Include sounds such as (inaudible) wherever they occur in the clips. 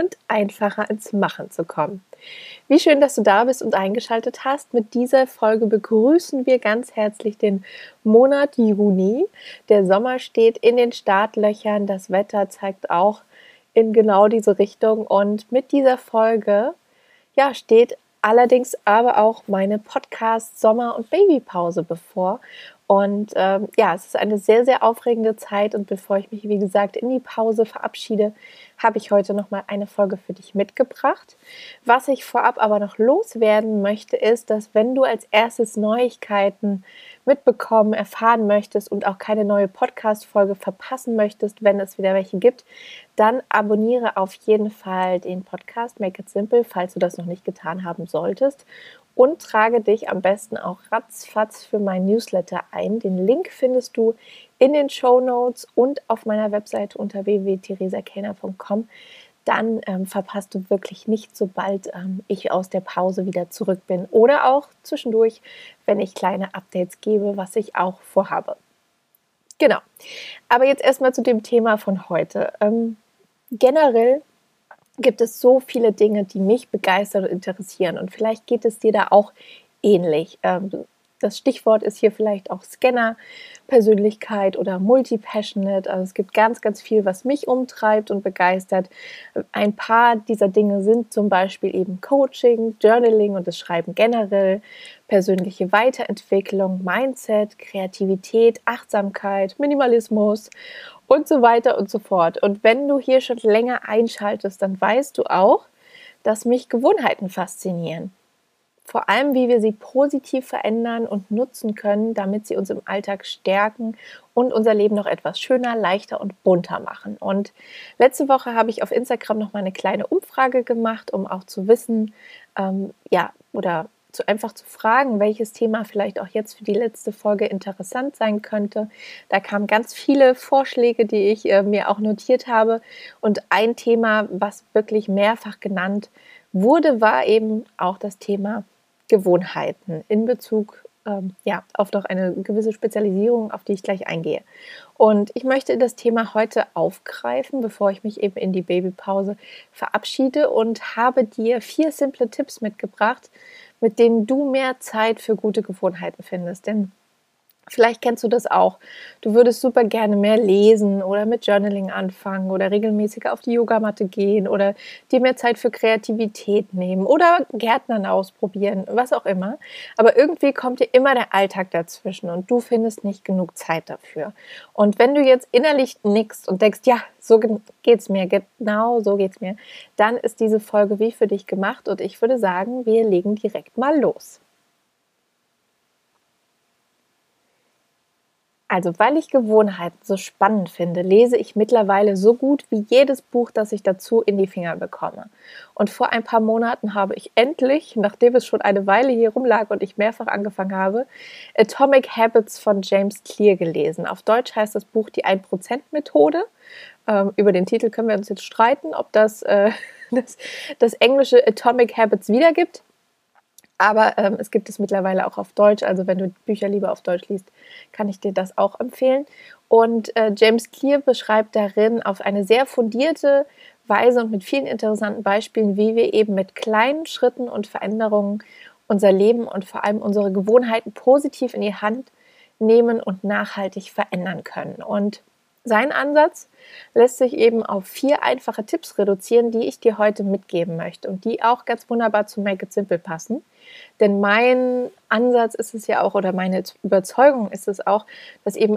und einfacher ins Machen zu kommen. Wie schön, dass du da bist und eingeschaltet hast. Mit dieser Folge begrüßen wir ganz herzlich den Monat Juni. Der Sommer steht in den Startlöchern. Das Wetter zeigt auch in genau diese Richtung. Und mit dieser Folge ja, steht allerdings aber auch meine Podcast Sommer- und Babypause bevor. Und ähm, ja, es ist eine sehr, sehr aufregende Zeit. Und bevor ich mich, wie gesagt, in die Pause verabschiede, habe ich heute noch mal eine Folge für dich mitgebracht. Was ich vorab aber noch loswerden möchte, ist, dass wenn du als erstes Neuigkeiten mitbekommen, erfahren möchtest und auch keine neue Podcast-Folge verpassen möchtest, wenn es wieder welche gibt, dann abonniere auf jeden Fall den Podcast Make It Simple, falls du das noch nicht getan haben solltest und trage dich am besten auch ratzfatz für mein Newsletter ein. Den Link findest du in den Show Notes und auf meiner Webseite unter www.theresakelner.com. Dann ähm, verpasst du wirklich nicht, sobald ähm, ich aus der Pause wieder zurück bin oder auch zwischendurch, wenn ich kleine Updates gebe, was ich auch vorhabe. Genau. Aber jetzt erstmal zu dem Thema von heute. Ähm, generell gibt es so viele Dinge, die mich begeistern und interessieren. Und vielleicht geht es dir da auch ähnlich. Ähm, das Stichwort ist hier vielleicht auch Scanner, Persönlichkeit oder Multipassionate. Also es gibt ganz, ganz viel, was mich umtreibt und begeistert. Ein paar dieser Dinge sind zum Beispiel eben Coaching, Journaling und das Schreiben generell, persönliche Weiterentwicklung, Mindset, Kreativität, Achtsamkeit, Minimalismus und so weiter und so fort. Und wenn du hier schon länger einschaltest, dann weißt du auch, dass mich Gewohnheiten faszinieren. Vor allem, wie wir sie positiv verändern und nutzen können, damit sie uns im Alltag stärken und unser Leben noch etwas schöner, leichter und bunter machen. Und letzte Woche habe ich auf Instagram noch mal eine kleine Umfrage gemacht, um auch zu wissen, ähm, ja, oder zu, einfach zu fragen, welches Thema vielleicht auch jetzt für die letzte Folge interessant sein könnte. Da kamen ganz viele Vorschläge, die ich äh, mir auch notiert habe. Und ein Thema, was wirklich mehrfach genannt wurde, war eben auch das Thema Gewohnheiten in Bezug ähm, ja, auf noch eine gewisse Spezialisierung, auf die ich gleich eingehe. Und ich möchte das Thema heute aufgreifen, bevor ich mich eben in die Babypause verabschiede und habe dir vier simple Tipps mitgebracht, mit denen du mehr Zeit für gute Gewohnheiten findest. Denn Vielleicht kennst du das auch. Du würdest super gerne mehr lesen oder mit Journaling anfangen oder regelmäßiger auf die Yogamatte gehen oder dir mehr Zeit für Kreativität nehmen oder Gärtnern ausprobieren, was auch immer. Aber irgendwie kommt dir immer der Alltag dazwischen und du findest nicht genug Zeit dafür. Und wenn du jetzt innerlich nickst und denkst, ja, so geht's mir, genau so geht's mir, dann ist diese Folge wie für dich gemacht und ich würde sagen, wir legen direkt mal los. Also, weil ich Gewohnheiten so spannend finde, lese ich mittlerweile so gut wie jedes Buch, das ich dazu in die Finger bekomme. Und vor ein paar Monaten habe ich endlich, nachdem es schon eine Weile hier rumlag und ich mehrfach angefangen habe, Atomic Habits von James Clear gelesen. Auf Deutsch heißt das Buch die 1%-Methode. Ähm, über den Titel können wir uns jetzt streiten, ob das, äh, (laughs) das, das englische Atomic Habits wiedergibt. Aber ähm, es gibt es mittlerweile auch auf Deutsch. Also wenn du Bücher lieber auf Deutsch liest, kann ich dir das auch empfehlen. Und äh, James Clear beschreibt darin auf eine sehr fundierte Weise und mit vielen interessanten Beispielen, wie wir eben mit kleinen Schritten und Veränderungen unser Leben und vor allem unsere Gewohnheiten positiv in die Hand nehmen und nachhaltig verändern können. Und sein Ansatz lässt sich eben auf vier einfache Tipps reduzieren, die ich dir heute mitgeben möchte und die auch ganz wunderbar zu Make It Simple passen. Denn mein Ansatz ist es ja auch oder meine Überzeugung ist es auch, dass eben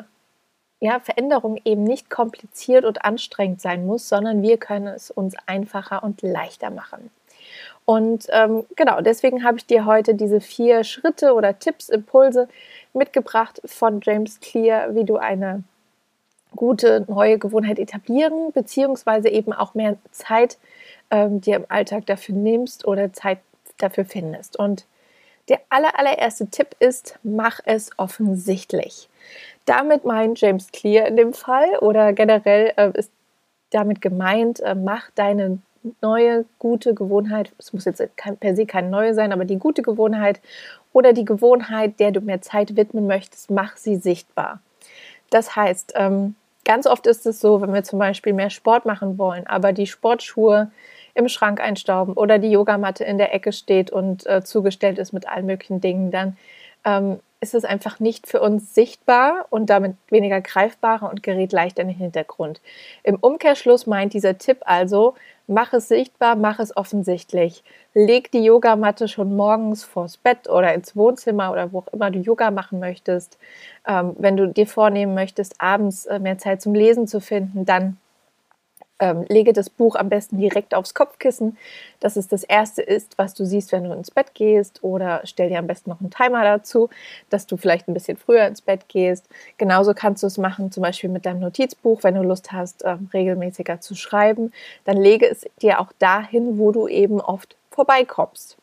ja, Veränderung eben nicht kompliziert und anstrengend sein muss, sondern wir können es uns einfacher und leichter machen. Und ähm, genau, deswegen habe ich dir heute diese vier Schritte oder Tipps, Impulse mitgebracht von James Clear, wie du eine gute neue Gewohnheit etablieren, beziehungsweise eben auch mehr Zeit ähm, dir im Alltag dafür nimmst oder Zeit dafür findest. Und Der aller, allererste Tipp ist, mach es offensichtlich. Damit meint James Clear in dem Fall oder generell äh, ist damit gemeint, äh, mach deine neue gute Gewohnheit, es muss jetzt per se keine neue sein, aber die gute Gewohnheit oder die Gewohnheit, der du mehr Zeit widmen möchtest, mach sie sichtbar. Das heißt, ähm, ganz oft ist es so, wenn wir zum Beispiel mehr Sport machen wollen, aber die Sportschuhe im Schrank einstauben oder die Yogamatte in der Ecke steht und äh, zugestellt ist mit allen möglichen Dingen, dann ähm, ist es einfach nicht für uns sichtbar und damit weniger greifbarer und gerät leicht in den Hintergrund. Im Umkehrschluss meint dieser Tipp also, mach es sichtbar, mach es offensichtlich. Leg die Yogamatte schon morgens vors Bett oder ins Wohnzimmer oder wo auch immer du Yoga machen möchtest. Ähm, wenn du dir vornehmen möchtest, abends äh, mehr Zeit zum Lesen zu finden, dann ähm, lege das Buch am besten direkt aufs Kopfkissen, dass es das erste ist, was du siehst, wenn du ins Bett gehst. Oder stell dir am besten noch einen Timer dazu, dass du vielleicht ein bisschen früher ins Bett gehst. Genauso kannst du es machen, zum Beispiel mit deinem Notizbuch, wenn du Lust hast, ähm, regelmäßiger zu schreiben. Dann lege es dir auch dahin, wo du eben oft vorbeikommst.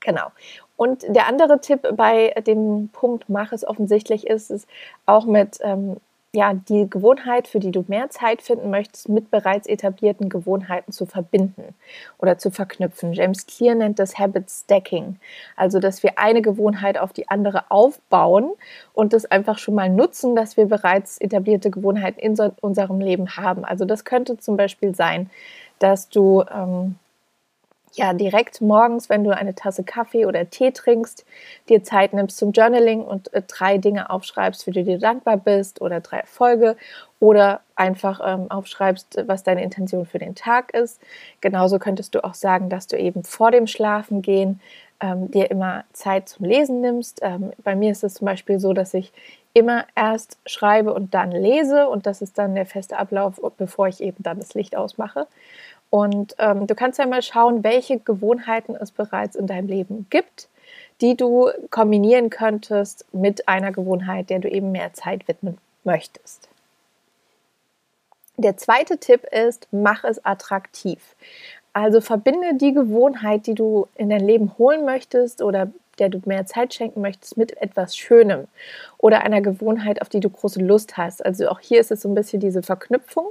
Genau. Und der andere Tipp bei dem Punkt, mach es offensichtlich, ist es auch mit ähm, ja, die Gewohnheit, für die du mehr Zeit finden möchtest, mit bereits etablierten Gewohnheiten zu verbinden oder zu verknüpfen. James Clear nennt das Habit Stacking. Also, dass wir eine Gewohnheit auf die andere aufbauen und das einfach schon mal nutzen, dass wir bereits etablierte Gewohnheiten in so unserem Leben haben. Also, das könnte zum Beispiel sein, dass du ähm, ja direkt morgens, wenn du eine Tasse Kaffee oder Tee trinkst, dir Zeit nimmst zum Journaling und äh, drei Dinge aufschreibst, für die du dankbar bist oder drei Erfolge oder einfach ähm, aufschreibst, was deine Intention für den Tag ist. Genauso könntest du auch sagen, dass du eben vor dem Schlafengehen ähm, dir immer Zeit zum Lesen nimmst. Ähm, bei mir ist es zum Beispiel so, dass ich immer erst schreibe und dann lese und das ist dann der feste Ablauf, bevor ich eben dann das Licht ausmache. Und ähm, du kannst ja mal schauen, welche Gewohnheiten es bereits in deinem Leben gibt, die du kombinieren könntest mit einer Gewohnheit, der du eben mehr Zeit widmen möchtest. Der zweite Tipp ist, mach es attraktiv. Also verbinde die Gewohnheit, die du in dein Leben holen möchtest oder der du mehr Zeit schenken möchtest, mit etwas Schönem oder einer Gewohnheit, auf die du große Lust hast. Also auch hier ist es so ein bisschen diese Verknüpfung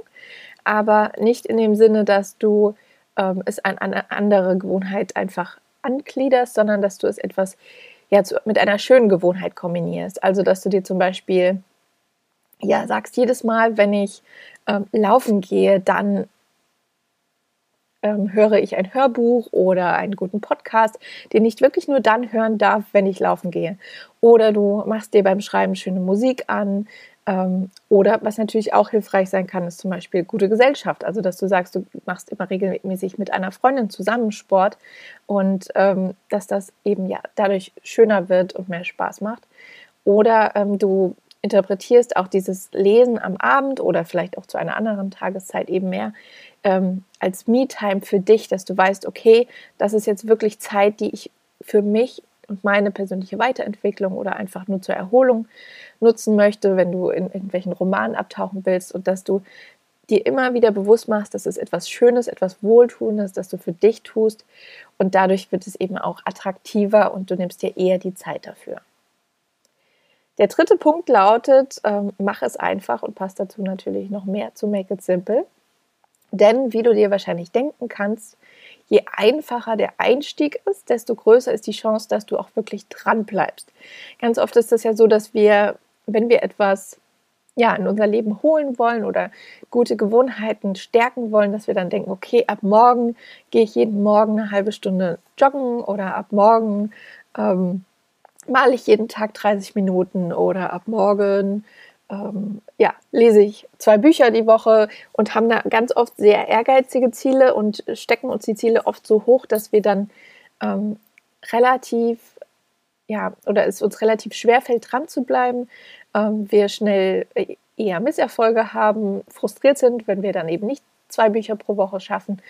aber nicht in dem Sinne, dass du ähm, es an eine andere Gewohnheit einfach angliederst, sondern dass du es etwas ja, zu, mit einer schönen Gewohnheit kombinierst. Also, dass du dir zum Beispiel ja, sagst, jedes Mal, wenn ich ähm, laufen gehe, dann ähm, höre ich ein Hörbuch oder einen guten Podcast, den ich wirklich nur dann hören darf, wenn ich laufen gehe. Oder du machst dir beim Schreiben schöne Musik an, ähm, oder was natürlich auch hilfreich sein kann, ist zum Beispiel gute Gesellschaft. Also, dass du sagst, du machst immer regelmäßig mit einer Freundin zusammen Sport und ähm, dass das eben ja dadurch schöner wird und mehr Spaß macht. Oder ähm, du interpretierst auch dieses Lesen am Abend oder vielleicht auch zu einer anderen Tageszeit eben mehr ähm, als Me-Time für dich, dass du weißt, okay, das ist jetzt wirklich Zeit, die ich für mich und meine persönliche Weiterentwicklung oder einfach nur zur Erholung nutzen möchte, wenn du in irgendwelchen Romanen abtauchen willst und dass du dir immer wieder bewusst machst, dass es etwas Schönes, etwas Wohltuendes, das du für dich tust und dadurch wird es eben auch attraktiver und du nimmst dir eher die Zeit dafür. Der dritte Punkt lautet, ähm, mach es einfach und passt dazu natürlich noch mehr zu Make It Simple. Denn wie du dir wahrscheinlich denken kannst, je einfacher der Einstieg ist, desto größer ist die Chance, dass du auch wirklich dran bleibst. Ganz oft ist es ja so, dass wir, wenn wir etwas ja, in unser Leben holen wollen oder gute Gewohnheiten stärken wollen, dass wir dann denken, okay, ab morgen gehe ich jeden Morgen eine halbe Stunde joggen oder ab morgen ähm, male ich jeden Tag 30 Minuten oder ab morgen ähm, ja, lese ich zwei Bücher die Woche und haben da ganz oft sehr ehrgeizige Ziele und stecken uns die Ziele oft so hoch, dass wir dann ähm, relativ, ja, oder es uns relativ schwer fällt, dran zu bleiben. Ähm, wir schnell äh, eher Misserfolge haben, frustriert sind, wenn wir dann eben nicht zwei Bücher pro Woche schaffen.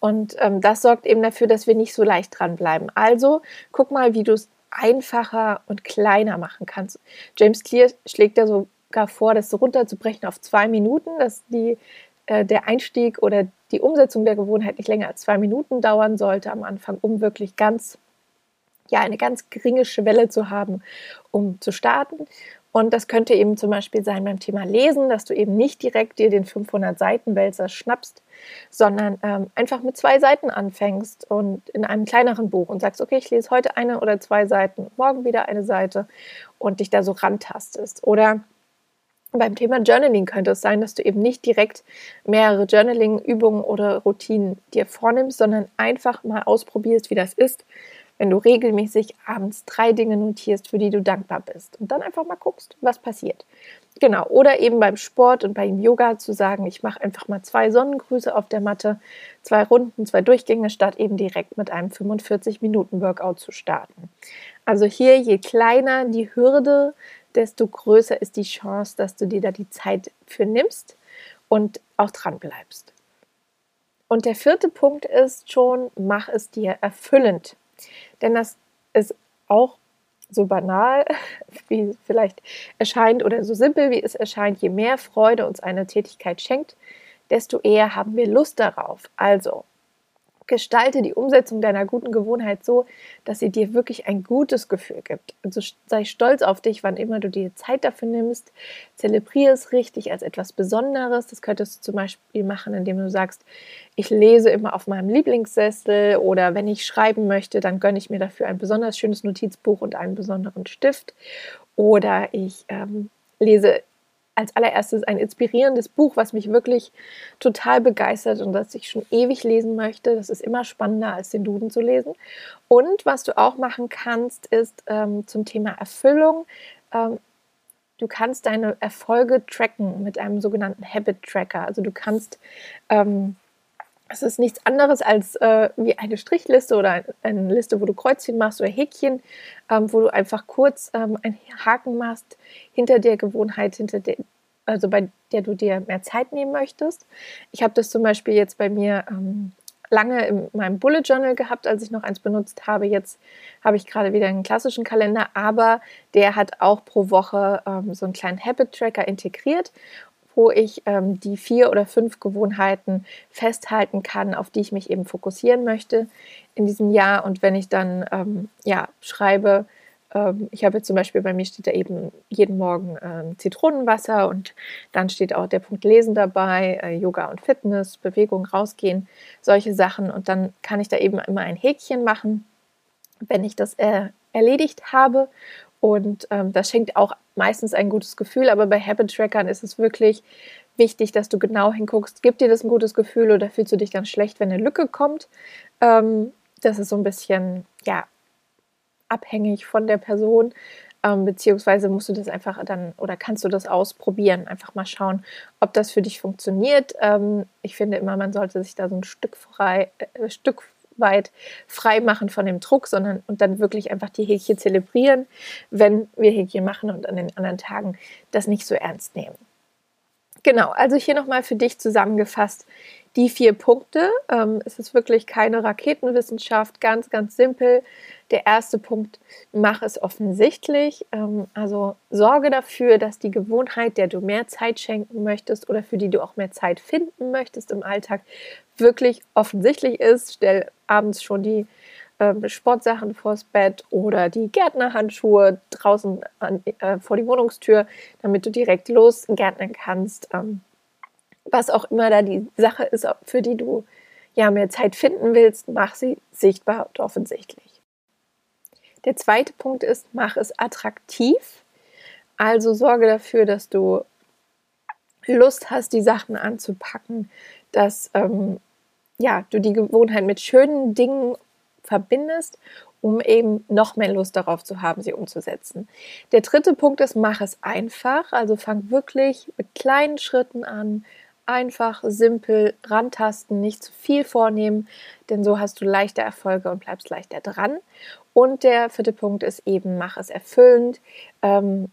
Und ähm, das sorgt eben dafür, dass wir nicht so leicht dranbleiben. Also guck mal, wie du es einfacher und kleiner machen kannst. James Clear schlägt da so sogar vor, das so runterzubrechen auf zwei Minuten, dass die, äh, der Einstieg oder die Umsetzung der Gewohnheit nicht länger als zwei Minuten dauern sollte am Anfang, um wirklich ganz ja eine ganz geringe Schwelle zu haben, um zu starten. Und das könnte eben zum Beispiel sein beim Thema Lesen, dass du eben nicht direkt dir den 500 Seiten Wälzer schnappst, sondern ähm, einfach mit zwei Seiten anfängst und in einem kleineren Buch und sagst, okay, ich lese heute eine oder zwei Seiten, morgen wieder eine Seite und dich da so rantastest. Oder beim Thema Journaling könnte es sein, dass du eben nicht direkt mehrere Journaling-Übungen oder Routinen dir vornimmst, sondern einfach mal ausprobierst, wie das ist, wenn du regelmäßig abends drei Dinge notierst, für die du dankbar bist und dann einfach mal guckst, was passiert. Genau, oder eben beim Sport und beim Yoga zu sagen, ich mache einfach mal zwei Sonnengrüße auf der Matte, zwei Runden, zwei Durchgänge, statt eben direkt mit einem 45-Minuten-Workout zu starten. Also hier, je kleiner die Hürde, desto größer ist die Chance, dass du dir da die Zeit für nimmst und auch dran bleibst. Und der vierte Punkt ist schon, mach es dir erfüllend. Denn das ist auch so banal, (laughs) wie es vielleicht erscheint oder so simpel, wie es erscheint. Je mehr Freude uns eine Tätigkeit schenkt, desto eher haben wir Lust darauf. Also Gestalte die Umsetzung deiner guten Gewohnheit so, dass sie dir wirklich ein gutes Gefühl gibt. Also sei stolz auf dich, wann immer du dir Zeit dafür nimmst. Zelebriere es richtig als etwas Besonderes. Das könntest du zum Beispiel machen, indem du sagst, ich lese immer auf meinem Lieblingssessel oder wenn ich schreiben möchte, dann gönne ich mir dafür ein besonders schönes Notizbuch und einen besonderen Stift. Oder ich ähm, lese als allererstes ein inspirierendes Buch, was mich wirklich total begeistert und das ich schon ewig lesen möchte. Das ist immer spannender, als den Duden zu lesen. Und was du auch machen kannst, ist ähm, zum Thema Erfüllung. Ähm, du kannst deine Erfolge tracken mit einem sogenannten Habit Tracker. Also du kannst ähm, es ist nichts anderes als äh, wie eine Strichliste oder eine Liste, wo du Kreuzchen machst oder Häkchen, ähm, wo du einfach kurz ähm, einen Haken machst hinter der Gewohnheit, hinter der, also bei der du dir mehr Zeit nehmen möchtest. Ich habe das zum Beispiel jetzt bei mir ähm, lange in meinem Bullet Journal gehabt, als ich noch eins benutzt habe. Jetzt habe ich gerade wieder einen klassischen Kalender, aber der hat auch pro Woche ähm, so einen kleinen Habit Tracker integriert wo ich ähm, die vier oder fünf Gewohnheiten festhalten kann, auf die ich mich eben fokussieren möchte in diesem Jahr. Und wenn ich dann ähm, ja, schreibe, ähm, ich habe zum Beispiel bei mir steht da eben jeden Morgen ähm, Zitronenwasser und dann steht auch der Punkt Lesen dabei, äh, Yoga und Fitness, Bewegung, rausgehen, solche Sachen. Und dann kann ich da eben immer ein Häkchen machen, wenn ich das äh, erledigt habe. Und ähm, das schenkt auch meistens ein gutes Gefühl, aber bei Habit Trackern ist es wirklich wichtig, dass du genau hinguckst, gibt dir das ein gutes Gefühl oder fühlst du dich dann schlecht, wenn eine Lücke kommt. Ähm, das ist so ein bisschen, ja, abhängig von der Person, ähm, beziehungsweise musst du das einfach dann oder kannst du das ausprobieren, einfach mal schauen, ob das für dich funktioniert. Ähm, ich finde immer, man sollte sich da so ein Stück frei, äh, Stück weit frei machen von dem Druck, sondern und dann wirklich einfach die Häkchen zelebrieren, wenn wir Häkchen machen und an den anderen Tagen das nicht so ernst nehmen. Genau, also hier nochmal für dich zusammengefasst die vier Punkte. Ähm, es ist wirklich keine Raketenwissenschaft, ganz, ganz simpel. Der erste Punkt, mach es offensichtlich. Ähm, also sorge dafür, dass die Gewohnheit, der du mehr Zeit schenken möchtest oder für die du auch mehr Zeit finden möchtest im Alltag, wirklich offensichtlich ist. Stell abends schon die ähm, Sportsachen vors Bett oder die Gärtnerhandschuhe draußen an, äh, vor die Wohnungstür, damit du direkt losgärtnern kannst. Ähm, was auch immer da die Sache ist, für die du ja mehr Zeit finden willst, mach sie sichtbar und offensichtlich. Der zweite Punkt ist, mach es attraktiv. Also sorge dafür, dass du Lust hast, die Sachen anzupacken, dass ähm, ja, du die Gewohnheit mit schönen Dingen verbindest, um eben noch mehr Lust darauf zu haben, sie umzusetzen. Der dritte Punkt ist, mach es einfach. Also fang wirklich mit kleinen Schritten an, einfach, simpel rantasten, nicht zu viel vornehmen, denn so hast du leichter Erfolge und bleibst leichter dran. Und der vierte Punkt ist eben, mach es erfüllend, ähm,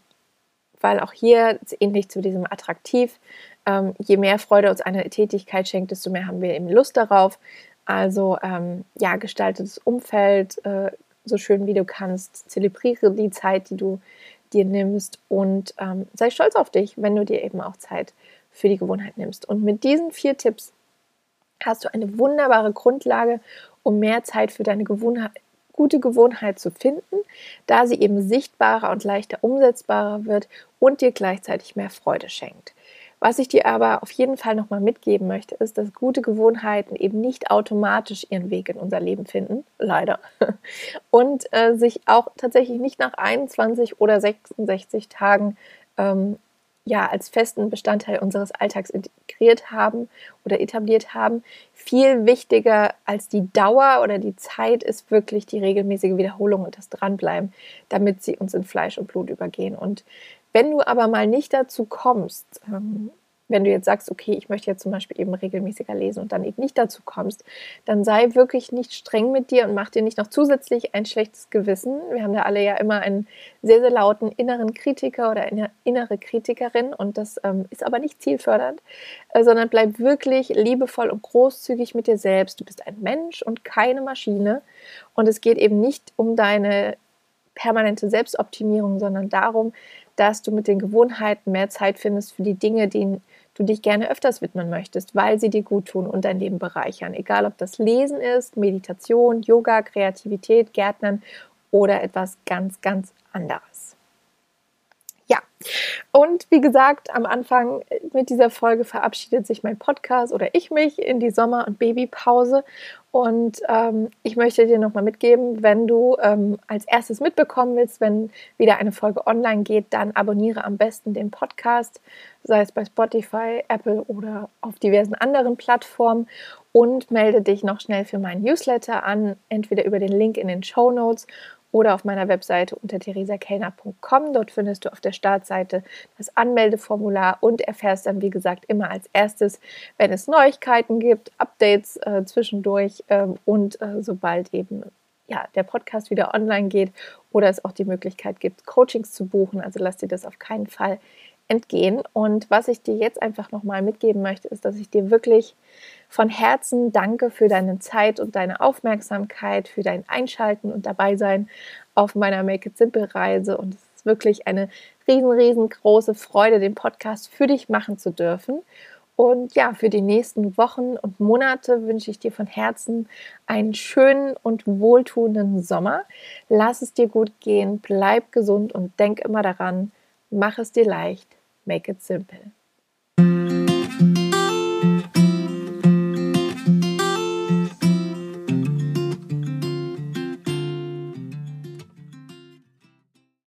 weil auch hier ähnlich zu diesem attraktiv, ähm, je mehr Freude uns eine Tätigkeit schenkt, desto mehr haben wir eben Lust darauf. Also ähm, ja, gestalte das Umfeld äh, so schön wie du kannst, zelebriere die Zeit, die du dir nimmst und ähm, sei stolz auf dich, wenn du dir eben auch Zeit für die Gewohnheit nimmst. Und mit diesen vier Tipps hast du eine wunderbare Grundlage, um mehr Zeit für deine Gewohnheit, gute Gewohnheit zu finden, da sie eben sichtbarer und leichter umsetzbarer wird und dir gleichzeitig mehr Freude schenkt. Was ich dir aber auf jeden Fall nochmal mitgeben möchte, ist, dass gute Gewohnheiten eben nicht automatisch ihren Weg in unser Leben finden, leider, (laughs) und äh, sich auch tatsächlich nicht nach 21 oder 66 Tagen ähm, ja als festen Bestandteil unseres Alltags integriert haben oder etabliert haben. Viel wichtiger als die Dauer oder die Zeit ist wirklich die regelmäßige Wiederholung und das Dranbleiben, damit sie uns in Fleisch und Blut übergehen. Und wenn du aber mal nicht dazu kommst, ähm, wenn du jetzt sagst, okay, ich möchte jetzt zum Beispiel eben regelmäßiger lesen und dann eben nicht dazu kommst, dann sei wirklich nicht streng mit dir und mach dir nicht noch zusätzlich ein schlechtes Gewissen. Wir haben da alle ja immer einen sehr, sehr lauten inneren Kritiker oder eine innere Kritikerin und das ähm, ist aber nicht zielfördernd, äh, sondern bleib wirklich liebevoll und großzügig mit dir selbst. Du bist ein Mensch und keine Maschine und es geht eben nicht um deine permanente Selbstoptimierung, sondern darum, dass du mit den Gewohnheiten mehr Zeit findest für die Dinge, die du dich gerne öfters widmen möchtest, weil sie dir gut tun und dein Leben bereichern. Egal, ob das Lesen ist, Meditation, Yoga, Kreativität, Gärtnern oder etwas ganz, ganz anderes. Ja, und wie gesagt, am Anfang mit dieser Folge verabschiedet sich mein Podcast oder ich mich in die Sommer- und Babypause. Und ähm, ich möchte dir nochmal mitgeben, wenn du ähm, als erstes mitbekommen willst, wenn wieder eine Folge online geht, dann abonniere am besten den Podcast, sei es bei Spotify, Apple oder auf diversen anderen Plattformen und melde dich noch schnell für meinen Newsletter an, entweder über den Link in den Show Notes oder auf meiner Webseite unter theresakellner.com. Dort findest du auf der Startseite das Anmeldeformular und erfährst dann, wie gesagt, immer als erstes, wenn es Neuigkeiten gibt, Updates äh, zwischendurch äh, und äh, sobald eben ja, der Podcast wieder online geht oder es auch die Möglichkeit gibt, Coachings zu buchen. Also lass dir das auf keinen Fall entgehen. Und was ich dir jetzt einfach nochmal mitgeben möchte, ist, dass ich dir wirklich von Herzen danke für deine Zeit und deine Aufmerksamkeit, für dein Einschalten und Dabeisein auf meiner Make It Simple Reise. Und es ist wirklich eine riesen, riesengroße Freude, den Podcast für dich machen zu dürfen. Und ja, für die nächsten Wochen und Monate wünsche ich dir von Herzen einen schönen und wohltuenden Sommer. Lass es dir gut gehen, bleib gesund und denk immer daran, mach es dir leicht, make it simple.